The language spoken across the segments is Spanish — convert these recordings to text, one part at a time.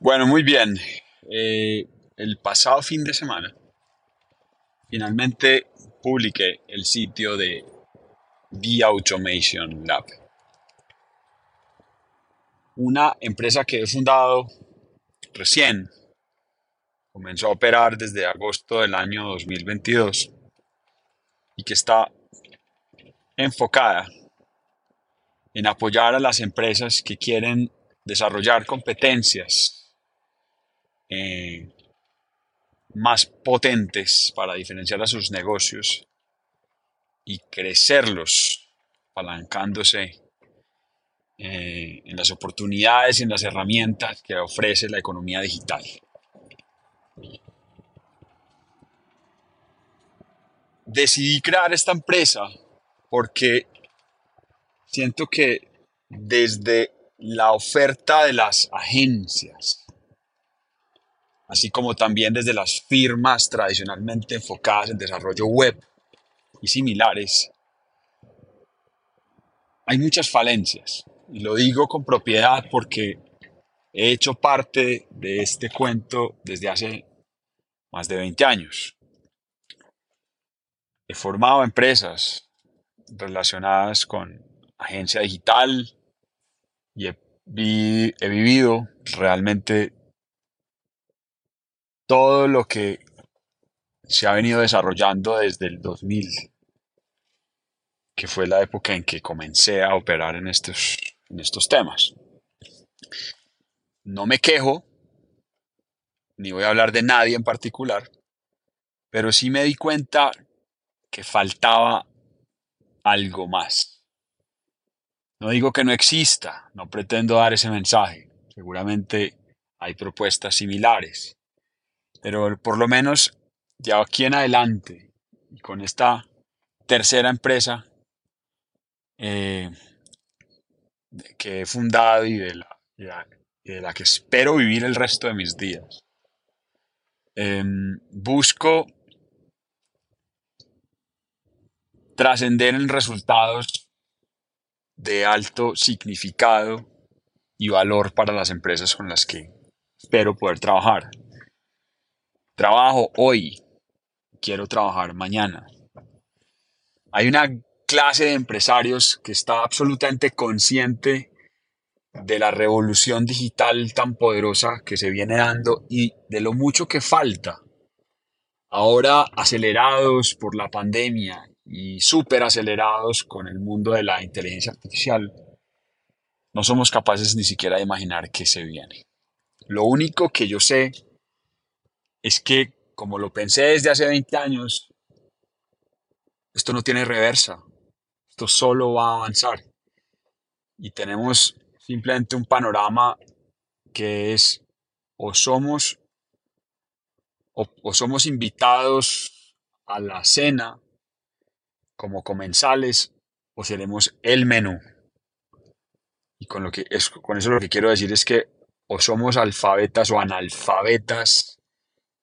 Bueno, muy bien. Eh, el pasado fin de semana, finalmente publiqué el sitio de The Automation Lab. Una empresa que he fundado recién. Comenzó a operar desde agosto del año 2022 y que está enfocada en apoyar a las empresas que quieren desarrollar competencias eh, más potentes para diferenciar a sus negocios y crecerlos, apalancándose eh, en las oportunidades y en las herramientas que ofrece la economía digital. Decidí crear esta empresa porque siento que desde la oferta de las agencias, así como también desde las firmas tradicionalmente enfocadas en desarrollo web y similares, hay muchas falencias. Y lo digo con propiedad porque he hecho parte de este cuento desde hace más de 20 años. He formado empresas relacionadas con agencia digital y he, he vivido realmente todo lo que se ha venido desarrollando desde el 2000, que fue la época en que comencé a operar en estos, en estos temas. No me quejo, ni voy a hablar de nadie en particular, pero sí me di cuenta que faltaba algo más. No digo que no exista, no pretendo dar ese mensaje. Seguramente hay propuestas similares. Pero por lo menos de aquí en adelante, con esta tercera empresa eh, que he fundado y de, la, que espero vivir el resto de mis días, em, busco trascender en resultados de alto significado y valor para las empresas con las que espero poder trabajar. Trabajo hoy, quiero trabajar mañana. Hay una clase de empresarios que está absolutamente consciente de la revolución digital tan poderosa que se viene dando y de lo mucho que falta. Ahora acelerados por la pandemia y súper acelerados con el mundo de la inteligencia artificial, no somos capaces ni siquiera de imaginar qué se viene. Lo único que yo sé es que, como lo pensé desde hace 20 años, esto no tiene reversa, esto solo va a avanzar. Y tenemos simplemente un panorama que es o somos o, somos invitados a la cena como comensales o seremos el menú. Y con, lo que es, con eso lo que quiero decir es que o somos alfabetas o analfabetas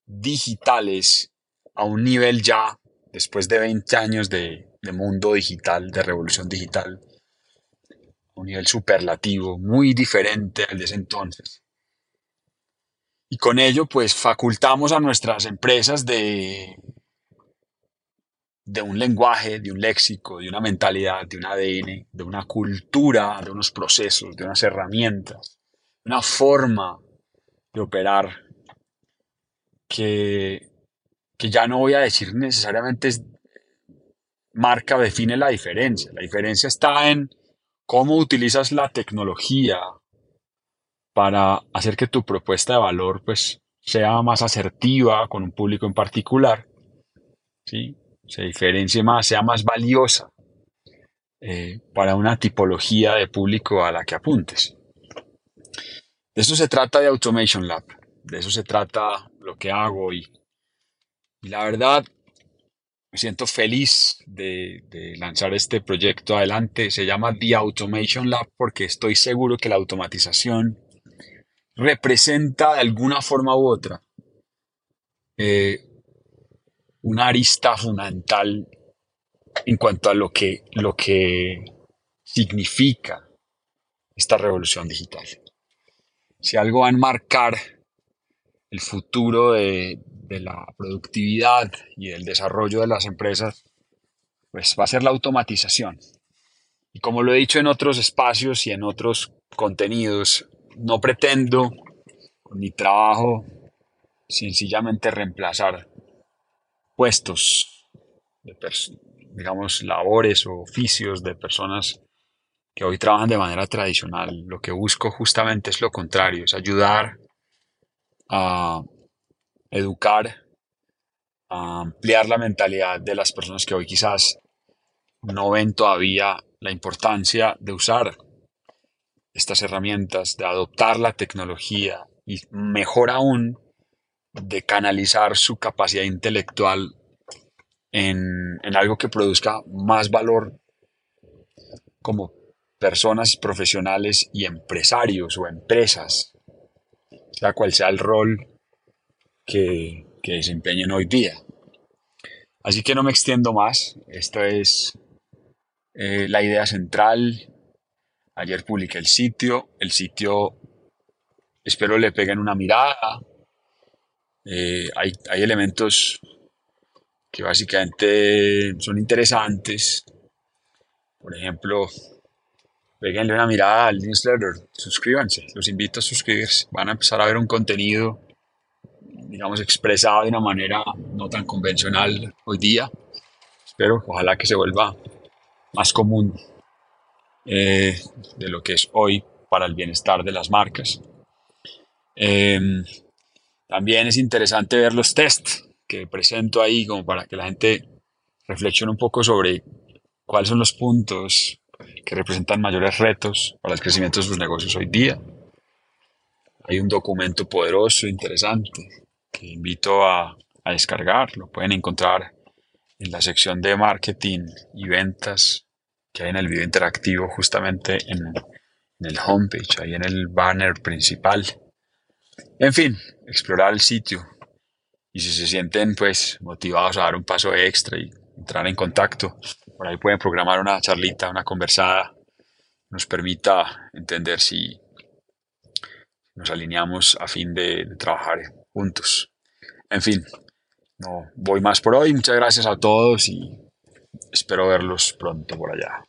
digitales a un nivel ya, después de 20 años de, mundo digital, de revolución digital, un nivel superlativo, muy diferente al de ese entonces. Y con ello, pues facultamos a nuestras empresas de de un lenguaje, de un léxico, de una mentalidad, de un ADN, de una cultura, de unos procesos, de unas herramientas, una forma de operar que, que ya no voy a decir necesariamente es, marca define la diferencia. La diferencia está en cómo utilizas la tecnología para hacer que tu propuesta de valor pues, sea más asertiva con un público en particular. ¿sí? se diferencie más, sea más valiosa eh, para una tipología de público a la que apuntes. De eso se trata de Automation Lab, de eso se trata lo que hago y, la verdad me siento feliz de, de, lanzar este proyecto adelante. Se llama The Automation Lab porque estoy seguro que la automatización representa de alguna forma u otra eh, una arista fundamental en cuanto a lo que, lo que significa esta revolución digital. si algo va a enmarcar el futuro de, la productividad y el desarrollo de las empresas, pues va a ser la automatización. Y como lo he dicho en otros espacios y en otros contenidos, no pretendo ni trabajo sencillamente reemplazar puestos, digamos, labores o oficios de personas que hoy trabajan de manera tradicional. Lo que busco justamente es lo contrario, es ayudar a educar, a ampliar la mentalidad de las personas que hoy quizás no ven todavía la importancia de usar estas herramientas, de adoptar la tecnología y mejor aún, de canalizar su capacidad intelectual en, algo que produzca más valor como personas profesionales y empresarios o empresas, sea cual sea el rol que, desempeñen hoy día. Así que no me extiendo más, esta es eh, la idea central. Ayer publiqué el sitio, el sitio espero le peguen una mirada. Eh, hay, hay elementos que básicamente son interesantes. Por ejemplo, peguenle una mirada al newsletter, suscríbanse, los invito a suscribirse. Van a empezar a ver un contenido, digamos, expresado de una manera no tan convencional hoy día. Espero, ojalá que se vuelva más común eh, de lo que es hoy para el bienestar de las marcas. Em, también es interesante ver los tests que presento ahí como para que la gente reflexione un poco sobre cuáles son los puntos que representan mayores retos para el crecimiento de sus negocios hoy día. Hay un documento poderoso, interesante, que invito a, descargar. Lo pueden encontrar en la sección de marketing y ventas que hay en el video interactivo justamente en, en el homepage, ahí en el banner principal. En fin, explorar el sitio, y si se sienten pues motivados a dar un paso extra y entrar en contacto, por ahí pueden programar una charlita, una conversada, nos permita entender si nos alineamos a fin de, de trabajar juntos. En fin, no voy más por hoy. Muchas gracias a todos y espero verlos pronto por allá.